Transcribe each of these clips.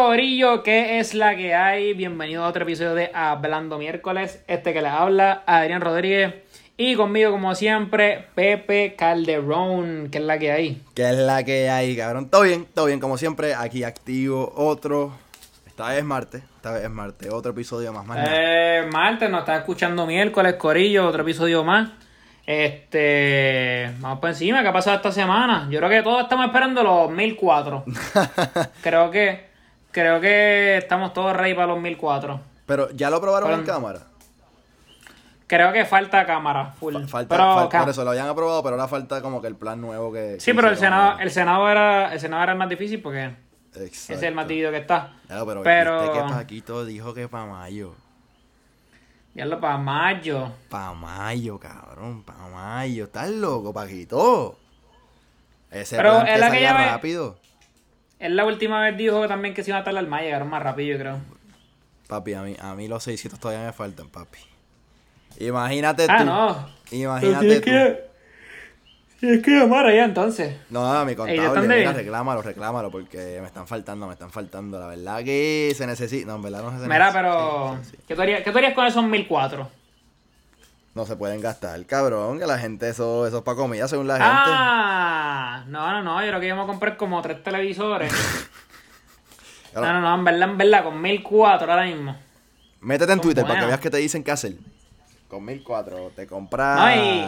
Corillo, ¿qué es la que hay? Bienvenido a otro episodio de Hablando Miércoles. Este que les habla, Adrián Rodríguez. Y conmigo, como siempre, Pepe Calderón, ¿qué es la que hay? ¿Qué es la que hay, cabrón? Todo bien, todo bien, como siempre, aquí activo otro. Esta vez es martes, esta vez es martes, otro episodio más. más nada. Eh, martes, nos está escuchando miércoles, Corillo, otro episodio más. Este, vamos por encima, ¿qué ha pasado esta semana? Yo creo que todos estamos esperando los 1004. creo que, creo que estamos todos ready para los 1004. Pero ya lo probaron en Fueron- cámara. Creo que falta cámara full. Fa- Falta, pero, por eso lo habían aprobado, pero ahora falta como que el plan nuevo que. sí, que pero el. Senado, el Senado era, el Senado era el más difícil porque ese es el más Exacto. dividido que está. Ya, pero, Pero- que Paquito dijo que para mayo. Ya lo para mayo. Para mayo, cabrón, para mayo. ¿Estás loco, Paquito? Ese Pero plan es que que ve- rápido. Él la última vez dijo que también que se iba a tardar más, llegaron más rápido, yo creo. Papi, a mí, a mí los 600 todavía me faltan, papi. Imagínate Ah, tú. no. Imagínate tú. Tienes que llamar allá entonces. No, a mi Ey, ¿de contable, mira, reclámalo, reclámalo, porque me están faltando, me están faltando. La verdad que se necesita. No, en verdad no se necesita. Mira, pero. Sí, sí, sí. ¿qué, tú harías, ¿Qué tú harías con esos 1004? No se pueden gastar, cabrón, que la gente, eso, eso es para comida, según la gente. Ah, no, no, no. Yo creo que íbamos a comprar como tres televisores. no, no, no, en verdad, en verdad, con 1004 ahora mismo. Métete en son Twitter para que veas qué te dicen qué hacer. Con 1004 te compras. No, y-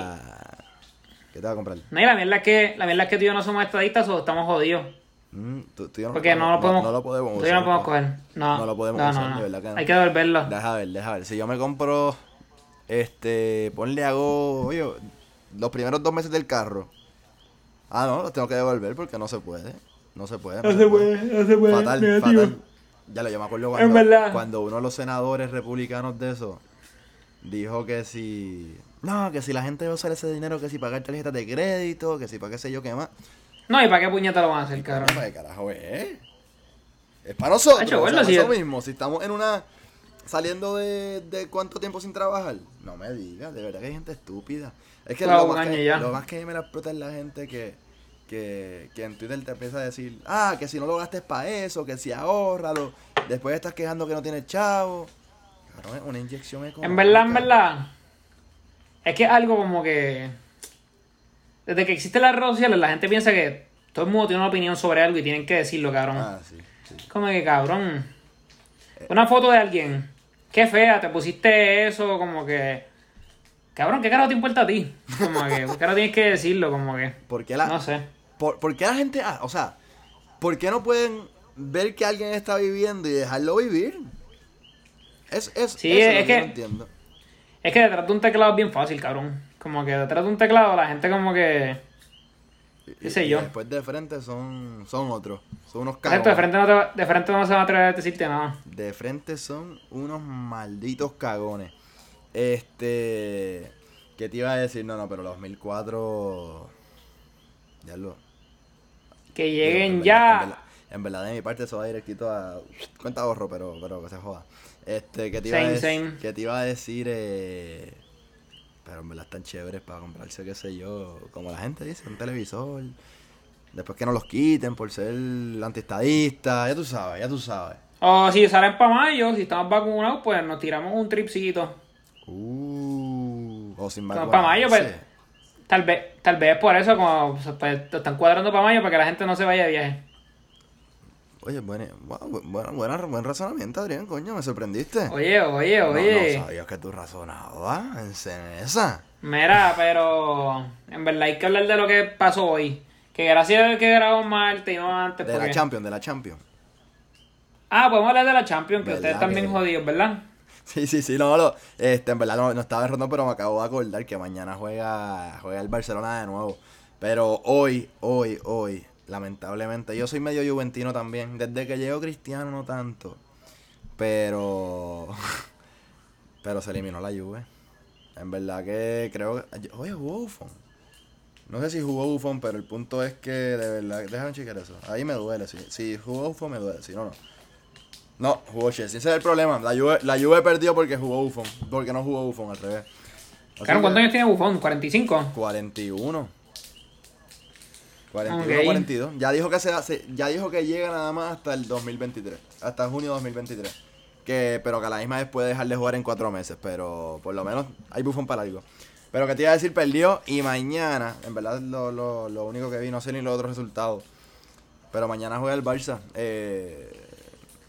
¿Qué te va a comprar? No, y la mierda es que, la mierda es que tú y yo no somos estadistas o estamos jodidos. Mm, tú- tú no- Porque no, lo podemos. No, lo podemos tú y yo no usar, podemos coger. No, No lo podemos no, usar, de verdad que. Hay que devolverlo. Deja ver, deja ver. Si yo me compro, este, ponle hago, oye, los primeros dos meses del carro. Ah, no, los tengo que devolver porque no se puede. No se puede. no se puede, no se puede. Fatal, negativo. fatal. Ya lo yo me acuerdo cuando, verdad. cuando uno de los senadores republicanos de eso dijo que si. No, que si la gente va a usar ese dinero, que si pagar tarjetas de crédito, que si para qué sé yo qué más. No, ¿y para qué puñeta lo van a hacer, cabrón? ¿Para qué carajo es? Es para nosotros. Hacho, o bueno, sea, si eso es- mismo. Si estamos en una. Saliendo de, de cuánto tiempo sin trabajar. No me digas, de verdad que hay gente estúpida. Es que, Claro, lo, más que lo más que me la explota es la gente que, que, que en Twitter te empieza a decir, ah, que si no lo gastes para eso, que si ahorralo. Después estás quejando que no tienes chavo. Cabrón, es una inyección económica. En verdad, en verdad. Es que es algo como que. Desde que existen las redes sociales, la gente piensa que todo el mundo tiene una opinión sobre algo y tienen que decirlo, cabrón. Ah, sí, sí. Como que, cabrón. Una foto de alguien. Qué fea, te pusiste eso, como que. Cabrón, ¿qué carajo te importa a ti? Como que, ¿qué carajo tienes que decirlo? Como que. ¿Por qué la, No sé. ¿Por, por qué la gente, ah, o sea, por qué no pueden ver que alguien está viviendo y dejarlo vivir? Es, es, Sí, eso es que, que- no entiendo. Es que detrás de un teclado es bien fácil, cabrón. Como que detrás de un teclado la gente como que. Y- qué sé y yo. después de frente son, son otros, son unos Exacto, de cagones. frente, no te, de frente no se va a atrever a decirte nada. De frente son unos malditos cagones. Este, ¿qué te iba a decir? No, no, pero los 2004, ya lo... Que en lleguen verdad- ya. En verdad, en verdad, de mi parte, eso va directito a cuenta ahorro, pero, pero que se joda. Este, que te iba, Same, a, dec- same. que te iba a decir, eh, pero en verdad están chéveres para comprarse, qué sé yo, como la gente dice, un televisor. Después que no los quiten por ser antistadista, ya tú sabes, ya tú sabes. O si salen para mayo, si estamos vacunados, pues nos tiramos un tripcito. Uh, o sin Como para mayo, pues. Tal vez, tal vez por eso, como pues, te están cuadrando para mayo para que la gente no se vaya de viaje. Oye, bueno, bueno, buen razonamiento, Adrián, coño, me sorprendiste. Oye, oye, No, oye. No, sabías que tú razonabas en esa. Mira, pero en verdad hay que hablar de lo que pasó hoy. Que gracias a que grabamos martes y no antes. De la Champions, de la Champions. Ah, podemos hablar de la Champions, que ¿Verdad ustedes están bien que- jodidos, ¿verdad? Sí, sí, sí, no, lo, este, en verdad no, no estaba errando, pero me acabo de acordar que mañana juega, juega el Barcelona de nuevo. Pero hoy, hoy, hoy, lamentablemente, yo soy medio juventino también. Desde que llegó Cristiano no tanto. Pero, pero se eliminó la Juve. En verdad que creo que, oye, jugó Buffon. No sé si jugó Buffon, pero el punto es que de verdad, déjame checar eso. Ahí me duele, si, si jugó Buffon me duele, si no, no. No, jugó Chelsea. Ese es el problema. La Juve, la Juve perdió porque jugó Buffon. Porque no jugó Buffon, al revés. Así Claro, ¿cuántos años tiene Buffon? ¿45? 41. 41 42. Ya dijo que se hace, ya dijo que llega nada más hasta el 2023, hasta junio 2023. Que, pero que a la misma vez puede dejar de jugar en cuatro meses, pero por lo menos hay bufón para algo. Pero que te iba a decir, perdió y mañana, en verdad lo, lo, lo único que vi, no sé ni los otros resultados. Pero mañana juega el Barça. Eh,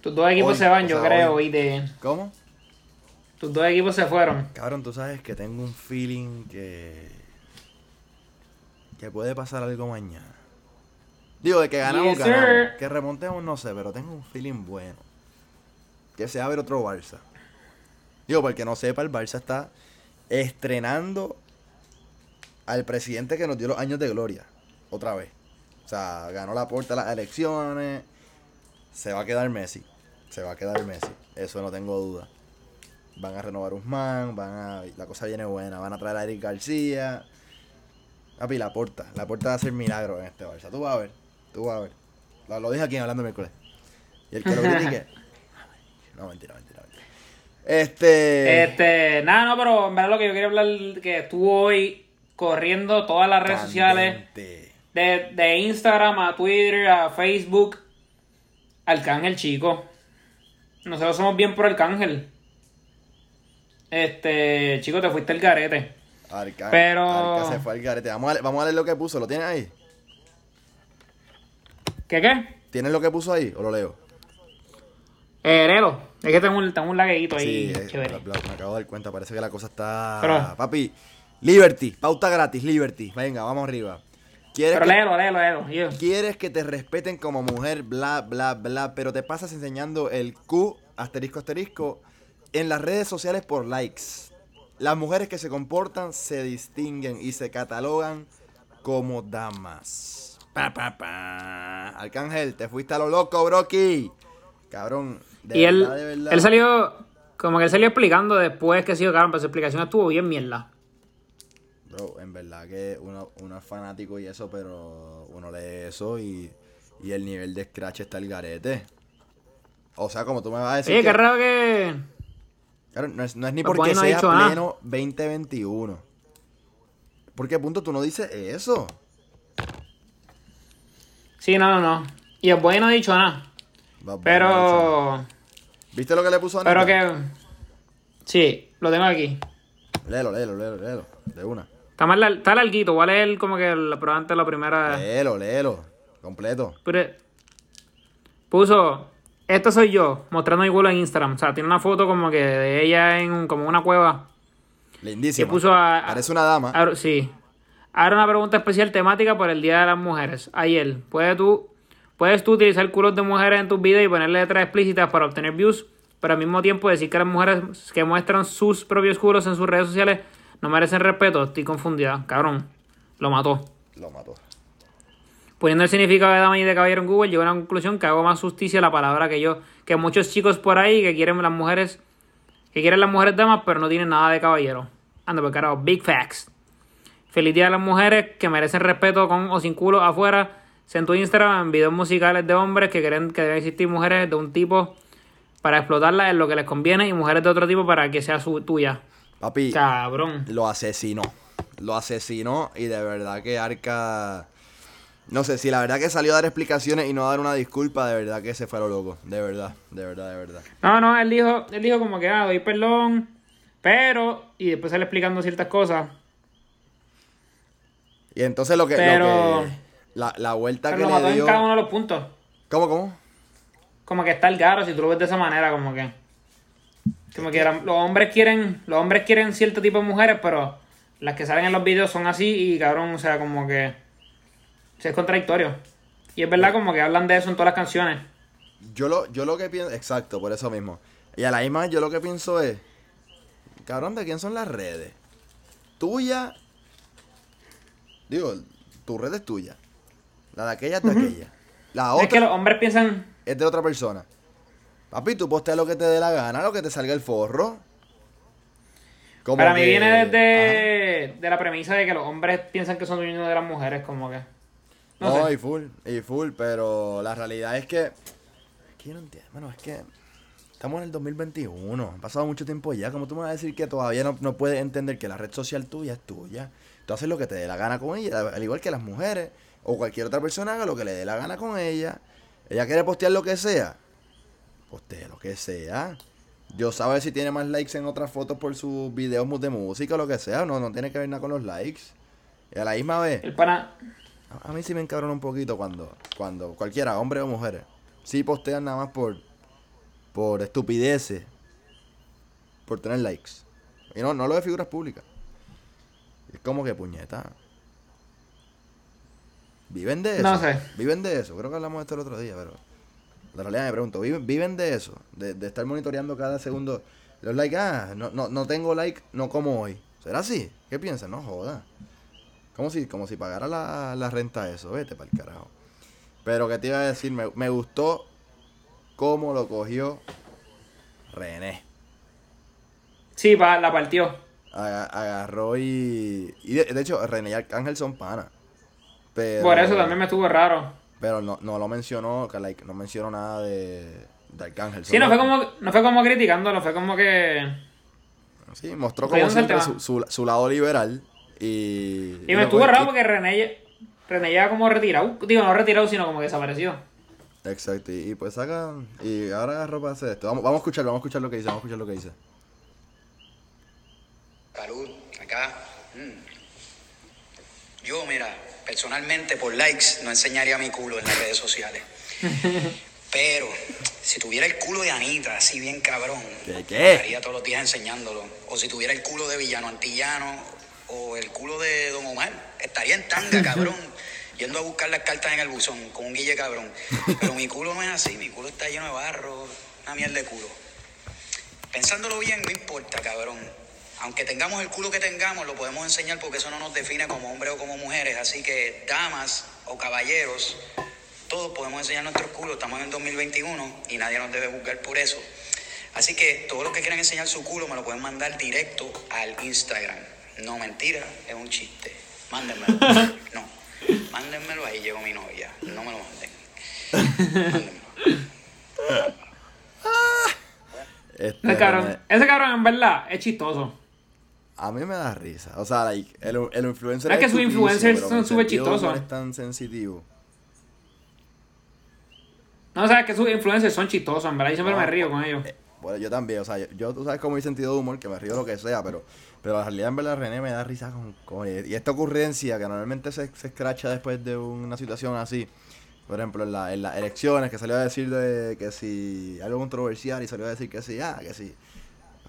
Tus dos equipos hoy, se van, o yo sea, creo, hoy. y de... ¿Cómo? Tus dos equipos se fueron. Cabrón, tú sabes que tengo un feeling que. que puede pasar algo mañana. Digo, de que ganamos, Yes, ganamos. Que remontemos, no sé, pero tengo un feeling bueno. Que se a ver otro Barça. Digo, porque no sepa, el Barça está estrenando al presidente que nos dio los años de gloria. Otra vez. O sea, ganó la puerta las elecciones. Se va a quedar Messi. Se va a quedar Messi. Eso no tengo duda. Van a renovar Usman, van a. La cosa viene buena. Van a traer a Eric García. Papi, la porta. La porta va a hacer milagro en este Barça. Tú vas a ver. Tú vas a ver. Lo, lo dije aquí en hablando miércoles. Y el que lo critique. No, mentira, mentira, mentira. Este. Este, nada, no, pero en verdad lo que yo quería hablar, que estuvo hoy corriendo todas las redes sociales, de, de Instagram a Twitter a Facebook, Arcángel, chico. Nosotros somos bien por Arcángel. Este, chico, te fuiste el garete. Arca, Pero- Arca se fue al garete. Vamos a, vamos a leer lo que puso. ¿Lo tienes ahí? ¿Qué qué? ¿Tienes lo que puso ahí o lo leo? Eh, léelo. Es que tengo un, tengo un lagueito Sí, ahí. eh, chévere. bla, bla, me acabo de dar cuenta. Parece que la cosa está. Pero- Papi, Liberty, pauta gratis, Liberty. Venga, vamos arriba. ¿Quieres Pero que, léelo, léelo, quieres que te respeten como mujer, bla, bla, bla, pero te pasas enseñando el Q, asterisco, asterisco, en las redes sociales por likes. Las mujeres que se comportan se distinguen y se catalogan como damas. Pa, pa, pa. Arcángel, te fuiste a lo loco, Brocky. Cabrón, de y él, verdad, de verdad. él salió, como que él salió explicando después que sí, cabrón, pero su explicación estuvo bien mierda. Bro, en verdad que uno, uno es fanático y eso, pero uno lee eso y, y el nivel de scratch está el garete. O sea, como tú me vas a decir. Oye, que- qué raro que... Claro, no es, no es ni Pues porque no ha sea dicho nada. pleno 2021. ¿Por qué punto tú no dices eso? Sí, no, no, no. Y el boy no ha dicho nada. Bad Bunny, Pero... ¿Viste lo que le puso a Pero que... Sí, lo tengo aquí. Léelo, léelo, léelo, léelo. De una. Está, más lar- está larguito, voy a leer como que la, pero antes la primera... Léelo, léelo. Completo. Pero- puso, esta soy yo, mostrando mi culo en Instagram. O sea, tiene una foto como que de ella en un- como una cueva. Lindísimo. Y puso a- Parece una dama. Sí. Ahora una pregunta especial temática por el Día de las Mujeres. Ayer, ¿puedes tú, ¿puedes tú utilizar culos de mujeres en tus videos y ponerle letras explícitas para obtener views? Pero al mismo tiempo decir que las mujeres que muestran sus propios culos en sus redes sociales no merecen respeto. Estoy confundida. Cabrón. Lo mató. Lo mató. Poniendo el significado de dama y de caballero en Google, llegó a la conclusión que hago más justicia a la palabra que yo. Que muchos chicos por ahí que quieren las mujeres, que quieren las mujeres damas, pero no tienen nada de caballero. Anda, pues carajo, big facts. Feliz día a las mujeres que merecen respeto con o sin culo afuera. En tu Instagram, en videos musicales de hombres que creen que deben existir mujeres de un tipo para explotarlas en lo que les conviene y mujeres de otro tipo para que sea su tuya. Papi, Cabrón. lo asesinó. Lo asesinó y de verdad que Arca... No sé, si la verdad que salió a dar explicaciones y no a dar una disculpa, de verdad que se fue a lo loco. De verdad, de verdad, de verdad. No, no, él dijo, él dijo como que, ah, doy perdón, pero, y después sale explicando ciertas cosas. Y entonces lo que... lo que- la, la vuelta Pero que lo le mató en dio... cada uno de los puntos. ¿Cómo, cómo? Como que está el garo, si tú lo ves de esa manera, como que. Como que los hombres quieren, los hombres quieren cierto tipo de mujeres, pero las que salen en los videos son así y cabrón, o sea, como que. o sea, es contradictorio. Y es verdad como que hablan de eso en todas las canciones. Yo lo, yo lo que pienso... Exacto, por eso mismo. Y a la misma yo lo que pienso es... Cabrón, ¿de quién son las redes? Tuya... Digo, tu red es tuya. La de aquella es de aquella. La otra Es que los hombres piensan, es de otra persona. Papi, tú posteas lo que te dé la gana, lo que te salga el forro. Como para mí que- viene Ajá. desde de la premisa de que los hombres piensan que son dueños de las mujeres, como que. No, No, sé. y full, y full, pero la realidad es que. Es que yo no entiendo, bueno, es que. Estamos en el 2021, han pasado mucho tiempo ya. como tú me vas a decir que todavía no, no puedes entender que la red social tuya es tuya? Tú haces lo que te dé la gana con ella, al igual que las mujeres, o cualquier otra persona haga lo que le dé la gana con ella. Ella quiere postear lo que sea, postea lo que sea. Yo sabe si tiene más likes en otras fotos por sus videos de música o lo que sea, no, no tiene que ver nada con los likes. Y a la misma vez, El pana. a a mí sí me encabrona un poquito cuando, cuando cualquiera, hombres o mujeres, sí postean nada más por, por estupideces, por tener likes. Y no, no lo de figuras públicas. Es como que puñeta. ¿Viven de eso? No sé. ¿Viven de eso? Creo que hablamos de esto el otro día, pero... La realidad me pregunto, ¿viven, viven de eso? De, de estar monitoreando cada segundo los likes. Ah, no, no, no tengo like, no como hoy. ¿Será así? ¿Qué piensan? No joda. Como si, como si pagara la, la renta eso. Vete para el carajo. Pero que te iba a decir, me, me gustó cómo lo cogió René. Sí, pa- la partió. Aga- agarró y. Y de, de hecho, René y Arcángel son panas. Pero, Por eso también me estuvo raro. Pero no, no lo mencionó, que like, no mencionó nada de, de Arcángel. Sí, no fue como, no fue como criticándolo, fue como que. Sí, mostró como siempre su, su, su lado liberal. Y. Y me estuvo raro porque René, René ya como retirado. Digo, no retirado, sino como que desapareció. Exacto, y, y pues saca. Y ahora agarró para hacer esto. Vamos, vamos a escucharlo, vamos a escuchar lo que dice, vamos a escuchar lo que dice. Salud, acá. Mm. Yo, mira, personalmente por likes no enseñaría mi culo en las redes sociales. Pero si tuviera el culo de Anita, así bien cabrón, estaría todos los días enseñándolo. O si tuviera el culo de Villano Antillano o el culo de Don Omar, estaría en tanga, cabrón. Yendo a buscar las cartas en el buzón con un guille cabrón. Pero mi culo no es así, mi culo está lleno de barro, una mierda de culo. Pensándolo bien, no importa, cabrón. Aunque tengamos el culo que tengamos, lo podemos enseñar porque eso no nos define como hombres o como mujeres. Así que, damas o caballeros, todos podemos enseñar nuestros culos. Estamos en el 2021 y nadie nos debe juzgar por eso. Así que todos los que quieran enseñar su culo me lo pueden mandar directo al Instagram. No, mentira, es un chiste. Mándenmelo. No, mándenmelo, ahí llegó mi novia. No me lo manden. Mándenmelo. Este, Ese cabrón, ese cabrón en verdad es chistoso. A mí me da risa. O sea, like, el, el influencer Es que sus influencers son súper chistosos. Es tan sensitivo. No, sabes que sus influencers son chistosos, en verdad. Yo siempre me río con ellos. Eh, bueno, yo también, o sea, yo, yo- tú sabes cómo mi sentido de humor, que me río lo que sea, pero, pero la realidad en verdad René me da risa con, con- y esta ocurrencia que normalmente se, se escracha después de una situación así. Por ejemplo, en, la- en las elecciones, que salió a decir de que si algo controversial y salió a decir que sí, ah, que sí,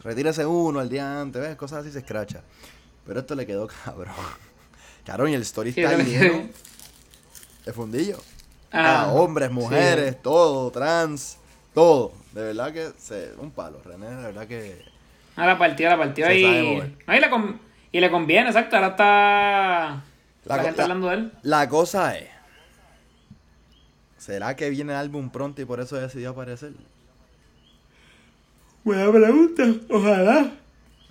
retírese uno al día antes, ¿ves? Cosas así se escracha. Pero esto le quedó cabrón. Cabrón, y el story está lleno de fundillo. Ah, Ah, hombres, mujeres, todo, trans, todo. De verdad que se, un palo, René, de verdad que Ah, la partió, la sabe y. No, y, le con- y le conviene, exacto. Ahora está. La, gente la- hablando de él. La cosa es, ¿será que viene el álbum pronto y por eso decidió aparecer? Buena pregunta. Ojalá.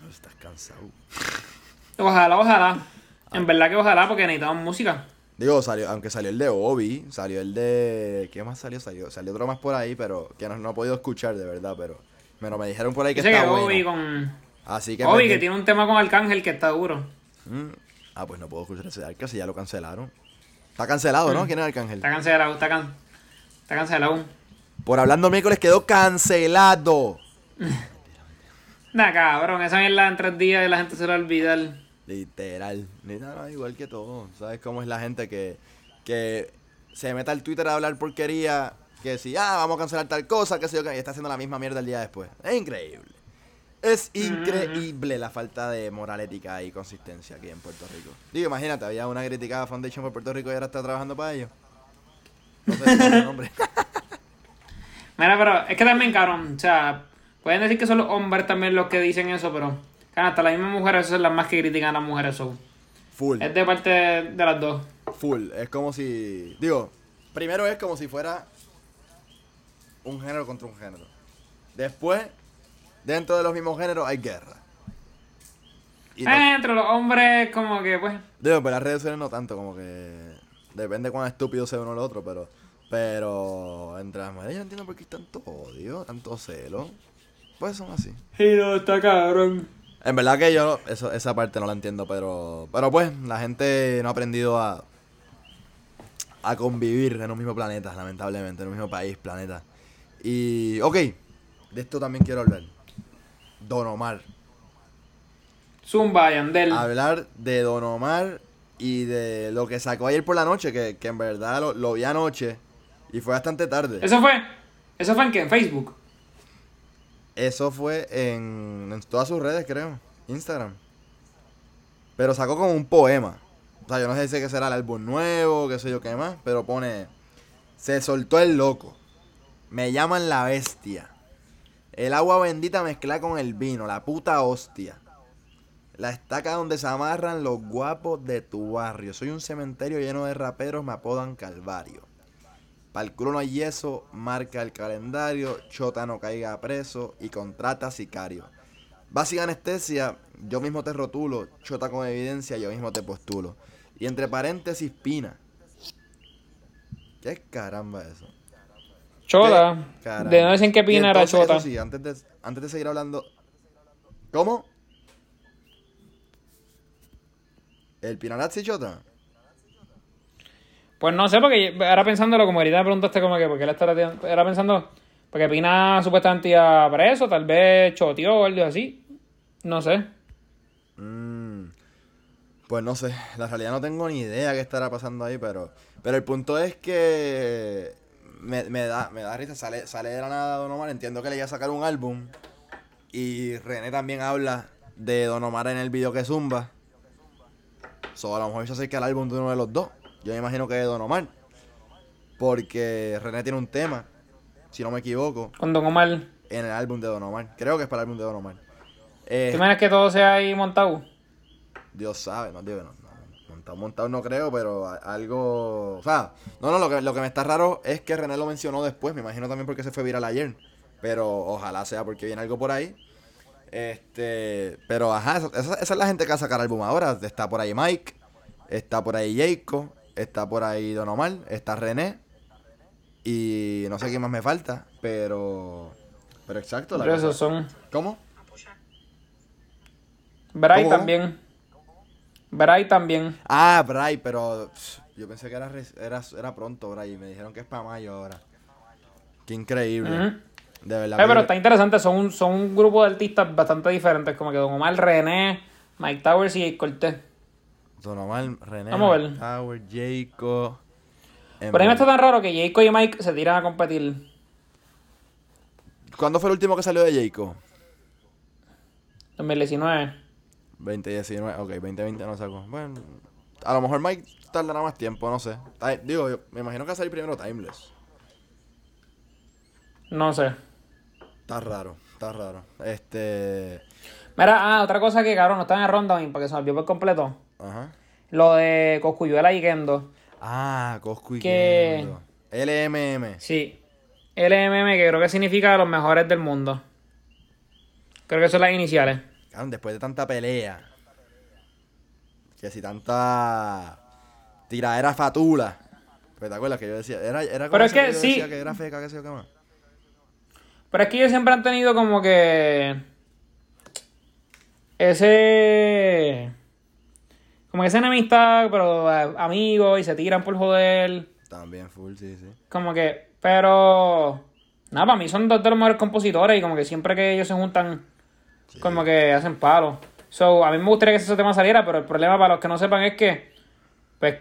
No, estás cansado. Ojalá, ojalá. En verdad que ojalá, porque necesitamos música. Digo, salió, aunque salió el de Obi, salió el de... ¿Qué más salió? Salió, salió otro más por ahí, pero que no, no he podido escuchar de verdad, pero... Pero me dijeron por ahí que Dice está que bueno. Obi con. Así que... Obi que tiene un tema con Arcángel que está duro. Mm. Ah, pues no puedo escuchar ese arca si ya lo cancelaron. Está cancelado, ¿no? ¿Quién es Arcángel? Está cancelado, está, can... está cancelado. Por hablando miércoles quedó cancelado. Nah, cabrón, esa mierda en tres días y la gente se lo va a olvidar. Literal. Literal, no, igual que todo. ¿Sabes cómo es la gente que, que se mete al Twitter a hablar porquería? Que si, ah, vamos a cancelar tal cosa, que sé yo, y está haciendo la misma mierda el día después. Es increíble. Es increíble la falta de moral ética y consistencia aquí en Puerto Rico. Digo, imagínate, había una criticada Foundation por Puerto Rico y ahora está trabajando para ellos. No sé el nombre. Mira, pero es que también, cabrón, o sea, pueden decir que son los hombres también los que dicen eso, pero, hasta las mismas mujeres son las más que critican a las mujeres, so. Full. Es de parte de, de las dos. Full. Es como si. Digo, primero es como si fuera un género contra un género. Después, dentro de los mismos géneros hay guerra. Y no- Eh, entre los hombres, como que, pues, digo, pero las redes sociales no tanto, como que. Depende cuán estúpido sea uno o el otro, pero. Pero entre las mujeres yo no entiendo por qué hay tanto odio, tanto celo. Pues son así. sí, no, está cabrón. En verdad que yo eso, esa parte no la entiendo, pero, pero pues la gente no ha aprendido a, a convivir en un mismo planeta, lamentablemente, en un mismo país, planeta. Y, ok, de esto también quiero hablar. Don Omar. Zumba, Yandel. Hablar de Don Omar y de lo que sacó ayer por la noche, que, que en verdad lo, lo vi anoche y fue bastante tarde. ¿Eso fue? ¿Eso fue en qué? ¿En Facebook? Eso fue en, todas sus redes, creo. Instagram. Pero sacó como un poema. O sea, yo no sé si será el álbum nuevo, qué sé yo qué más, pero pone... Se soltó el loco. Me llaman la bestia. El agua bendita mezcla con el vino, la puta hostia. La estaca donde se amarran los guapos de tu barrio. Soy un cementerio lleno de raperos, me apodan Calvario. Para el culo no hay yeso, marca el calendario, chota no caiga preso y contrata sicario. Básica anestesia, yo mismo te rotulo, chota con evidencia, yo mismo te postulo. Y entre paréntesis, pina. ¿Qué caramba es eso? Chota. De no dicen que Pina era chota. sí, antes de, antes de seguir hablando. ¿Cómo? ¿El Pinarazzi chota? Pues no sé, porque ahora pensándolo, como ahorita me preguntaste como que, porque él estará, era pensando, porque Pina supuestamente iba preso, tal vez choteó o algo así. No sé. Mm, pues no sé, la realidad no tengo ni idea qué estará pasando ahí, pero, pero el punto es que me, me da, me da risa, sale, sale de la nada Don Omar, entiendo que le iba a sacar un álbum y René también habla de Don Omar en el video que zumba. So, a lo mejor se acerca el álbum de uno de los dos. Yo me imagino que es Don Omar. Porque René tiene un tema, si no me equivoco, Con Don Omar. en el álbum de Don Omar. Creo que es para el álbum de Don Omar. Eh, ¿Te imaginas que todo sea ahí montado? Dios sabe, no, digo, no, no, montado, montado no creo, pero algo, o sea, no, no, lo que, lo que me está raro es que René lo mencionó después, me imagino también porque se fue viral ayer, pero ojalá sea porque viene algo por ahí, este, pero ajá, esa, esa- es la gente que va a sacar álbum ahora, está por ahí Mike, está por ahí Jayco, está por ahí Don Omar, está René, y no sé quién más me falta, pero, pero exacto, la Pero esos son. ¿Cómo? Bray también. Bray también. Ah, Bray, pero pff, yo pensé que era, era, era pronto, Bray, y me dijeron que es para mayo ahora. Qué increíble. De verdad. Eh, que- pero está interesante, son un, son un grupo de artistas bastante diferentes, como que Don Omar, René, Mike Towers y Cortés. Don Omar, René, Vamos a ver. Tower, Jacob. Pero a mí me está tan raro que Jacob y Mike se tiran a competir. ¿Cuándo fue el último que salió de Jacob? 2019. 2019, ok, 2020 no sacó. Bueno, a lo mejor Mike tardará más tiempo, no sé. Digo, yo me imagino que va a salir primero Timeless. No sé. Está raro, está raro. Este. Mira, ah, otra cosa que cabrón, no está en el rundown porque se me olvidó por completo. Ajá. Lo de Coscuyuela y Kendo. Ah, Coscu y Que- Kendo. LMM. Sí. LMM, que creo que significa los mejores del mundo. Creo que son las iniciales. Cabrón, después de tanta pelea. Que si tanta tiradera fatula. Pues te acuerdas que yo decía, era, era como Pero es que yo sí. decía que era feca, qué sé yo qué más. Pero es que ellos siempre han tenido como que. Ese. Como que esa enemistad, pero eh, amigos y se tiran por joder. También full, sí, sí. Como que. Pero. Nada, para mí son dos de los mejores compositores y como que siempre que ellos se juntan, como que hacen palo. So, a mí me gustaría que ese tema saliera, pero el problema para los que no sepan es que. Pues.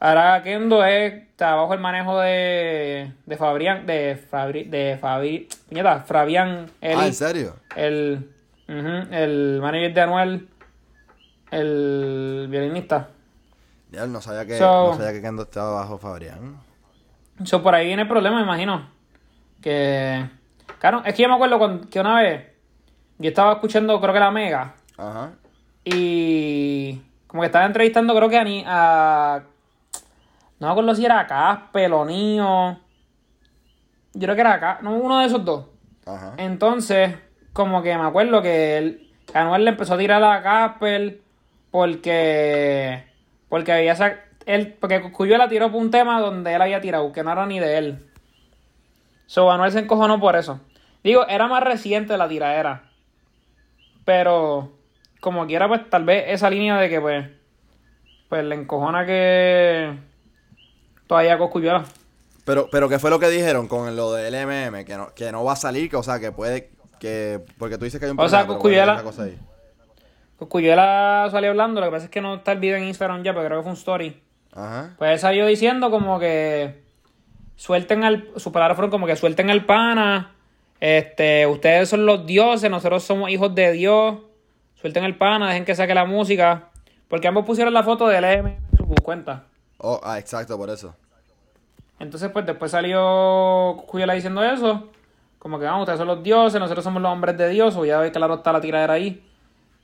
Ahora Kendo es, está bajo el manejo de. De Fabrián. De Fabri. De Fabri. Puñeta, Fabián. Eli, Ah, ¿en serio? el. ujú, el manager de Anuel. El violinista. Ya, no sabía que, So- no sabía que Kendo estaba bajo Fabrián. So, por ahí viene el problema, me imagino. Que. Claro, es que yo me acuerdo cuando- que una vez yo estaba escuchando, creo que la Mega, Ajá. y. Como que estaba entrevistando, creo que a. Ni, a no me acuerdo si era a Casper o Nio. Yo creo que era acá, no, uno de esos dos. Ajá. Entonces, como que me acuerdo que él, Anuel le empezó a tirar a Casper porque. Porque había él, porque Cuyuela tiró por un tema donde él había tirado, que no era ni de él. So, Anuel se encojonó por eso. Digo, era más reciente la tiradera. Pero. como quiera, pues tal vez esa línea de que, pues, pues le encojona que todavía Coscuyuela. Pero, pero ¿qué fue lo que dijeron con lo del LMM? Que no, que no va a salir, que, o sea, que puede, que, porque tú dices que hay un O sea, problema, Coscuyuela salió hablando, lo que pasa es que no está el video en Instagram ya, pero creo que fue un story. Ajá. Pues él salió diciendo como que suelten al, sus palabras fueron como que suelten al pana, este, ustedes son los dioses, nosotros somos hijos de Dios, suelten el pana, dejen que saque la música, porque ambos pusieron la foto del M en su cuenta. Oh, ah, exacto, por eso. Entonces, pues después salió Cuyela diciendo eso. Como que, vamos, ustedes son los dioses, nosotros somos los hombres de Dios. O ya ve claro está la tiradera ahí.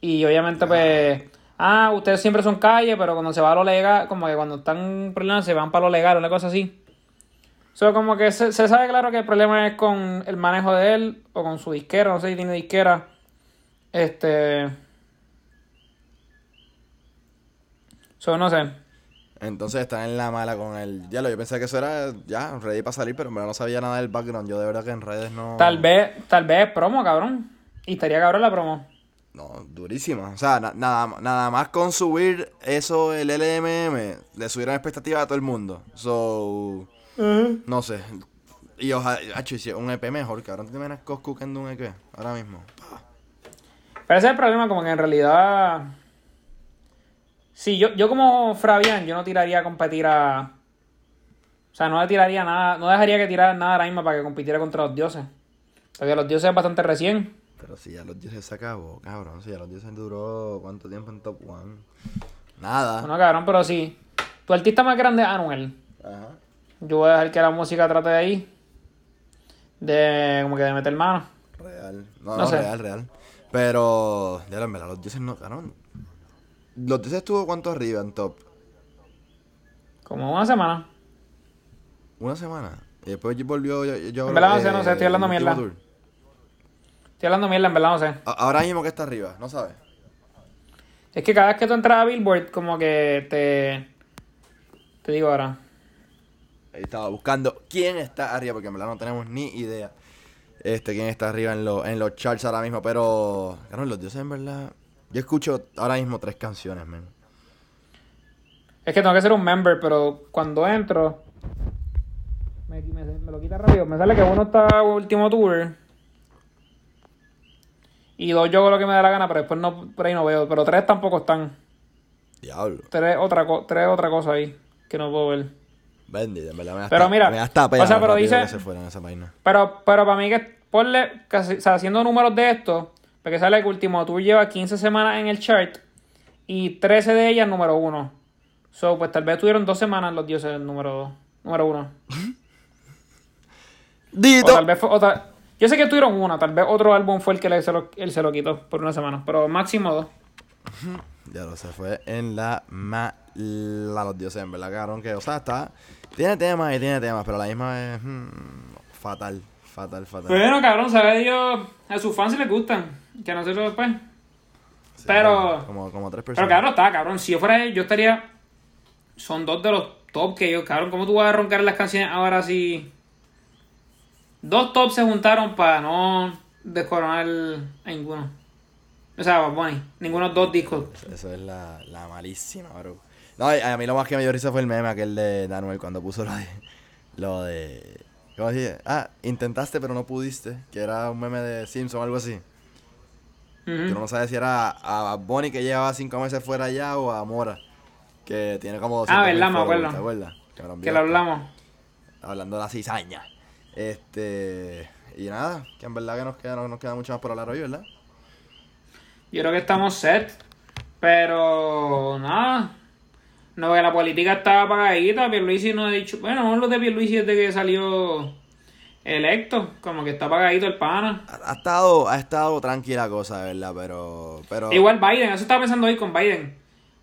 Y obviamente, pues, ah, ustedes siempre son calle, pero cuando se va a lo legal, como que cuando están problemas se van para lo legal, una cosa así. So, como que se, se sabe claro que el problema es con el manejo de él o con su disquera, no sé si tiene disquera. Este. So, no sé. Entonces están en la mala con el diálogo. Yo pensé que eso era ya ready para salir, pero en verdad no sabía nada del background. Yo de verdad que en redes no. Tal vez, tal vez es promo, cabrón. Y estaría cabrón la promo. No, durísima. O sea, na- nada, nada más con subir eso, el LMM, le subieron expectativas a todo el mundo. So. No sé. Y ojalá, un EP mejor, cabrón. ¿Tú te imaginas Coscu que un EP? Ahora mismo. Pero ese es el problema, como que en realidad. Sí, yo, yo como Fabián, yo no tiraría a competir a. O sea, no le tiraría nada, no dejaría que tirara nada ahora mismo para que compitiera contra los dioses. Porque los dioses es bastante recién. Pero si ya los dioses se acabó, cabrón. Si ya los dioses duró cuánto tiempo en Top One. Nada. Bueno, cabrón, pero sí. Tu artista más grande es Anuel. Ajá. Yo voy a dejar que la música trate de ahí. De como que de meter mano. Real. No, No no, sé. real, real. Pero, ya en verdad, los dioses no, cabrón. Los dioses estuvo cuánto arriba en top? Como una semana. Una semana. Y después volvió yo, yo En verdad no sé, no sé, estoy hablando mierda. tour. Estoy hablando mierda, en verdad, no sé. Ahora mismo que está arriba, ¿no sabes? Es que cada vez que tú entras a Billboard, como que te. Te digo ahora. Ahí estaba buscando quién está arriba, porque en verdad no tenemos ni idea. Este, quién está arriba en, los en los charts ahora mismo, pero. Cabrón, los dioses en verdad. Yo escucho ahora mismo tres canciones, man. Es que tengo que ser un member, pero cuando entro. Me, me- me lo quita rápido. Me sale que uno está último tour. Y dos yo hago lo que me da la gana, pero después no, por ahí no veo. Pero tres tampoco están. Diablo. Tres otra, tres otra cosa ahí que no puedo ver. Bendito, en verdad me Pero hasta- mira, me hasta pena o sea, pero dice- se fueran esa vaina. Pero, pero para mí que ponle, casi, o sea, haciendo números de esto, porque sale que último tour lleva 15 semanas en el chart y 13 de ellas número uno. So, pues tal vez tuvieron dos semanas los dioses número, número uno. O Dito. tal vez fue otra. Yo sé que tuvieron una, tal vez otro álbum fue el que le- se lo, él se lo quitó por una semana, pero máximo dos. Ya lo se fue en la mala los dioses, en verdad, cabrón. Que, o sea, está. Tiene temas y tiene temas, pero la misma vez. hmm, fatal, fatal, fatal. Bueno, cabrón, sabe Dios, a sus fans les gustan, que a nosotros después. Sí, pero- Como, como tres Pero personas. cabrón, está, cabrón. Si yo fuera él, yo estaría. Son dos de los top que yo, cabrón. ¿Cómo tú vas a roncar las canciones ahora si. Dos tops se juntaron para no descoronar a ninguno. O sea, Bunny, ninguno de los dos discos. Eso es la, la malísima, bro. No, a a mí lo más que me dio risa fue el meme aquel de Danuel cuando puso lo de. Lo de. ¿Cómo se dice? Ah, intentaste pero no pudiste. Que era un meme de Simpson o algo así. Que uno no sabe si era a Bonnie que llevaba cinco meses fuera allá o a Mora. Que tiene como 200 Ah, verdad, me acuerdo. ¿Te acuerdas? Que lo hablamos. Hablando de la cizaña. Este. Y nada, que en verdad que nos queda, no nos queda mucho más por hablar hoy, ¿verdad? Yo creo que estamos set. Pero nada. No, que la política está apagadita. Pierluisi no ha dicho. Bueno, no lo de Pierluisi desde que salió electo. Como que está apagadito el pana. Ha, ha estado, ha estado tranquila cosa, ¿verdad? Pero. pero Igual Biden, eso estaba pensando hoy con Biden.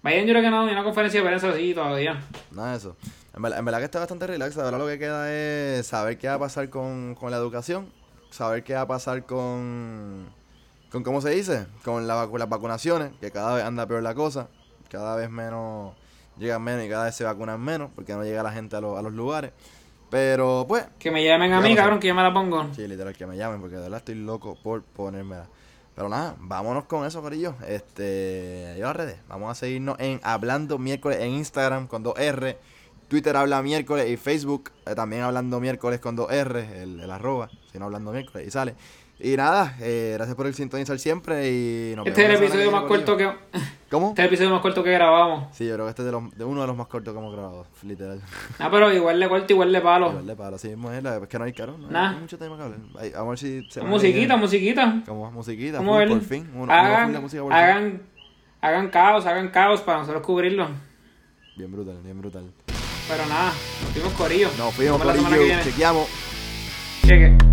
Biden yo creo que no ni una conferencia de prensa así todavía. Nada de eso. En verdad, en verdad que está bastante relax. Ahora lo que queda es saber qué va a pasar con, con la educación. Saber qué va a pasar con. con ¿Cómo se dice? Con la vacu- las vacunaciones. Que cada vez anda peor la cosa. Cada vez menos. Llegan menos y cada vez se vacunan menos. Porque no llega la gente a, los- a los lugares. Pero pues. Que me llamen a mí, lo cabrón, que yo me la pongo. Sí, literal, que me llamen. Porque de verdad estoy loco por ponérmela. Pero nada, vámonos con eso, Corillo. Este, yo a redes. Vamos a seguirnos en Hablando Miércoles en Instagram con 2R. Twitter habla miércoles y Facebook eh, también hablando miércoles con 2R, el, el arroba, sino hablando miércoles y sale. Y nada, eh, gracias por el sintonizar siempre y nos Este es el episodio más corto que. ¿Cómo? Este es el episodio más corto que grabamos. Sí, yo creo que este es de, los, de uno de los más cortos que hemos grabado, literal. Ah, pero igual de corto, igual de palo. Igual de palo, así mismo es, la- es que no hay caro, no, Nah. hay mucho tema que hablar. Ay, Vamos a ver si se Musiquita, musiquita. Como musiquita, full, por fin. Uno, hagan, por fin. hagan, hagan caos, hagan caos para nosotros cubrirlo. Bien brutal, bien brutal. Pero nada, nos fuimos corillo. Nos vemos Corillo, chequeamos. Cheque.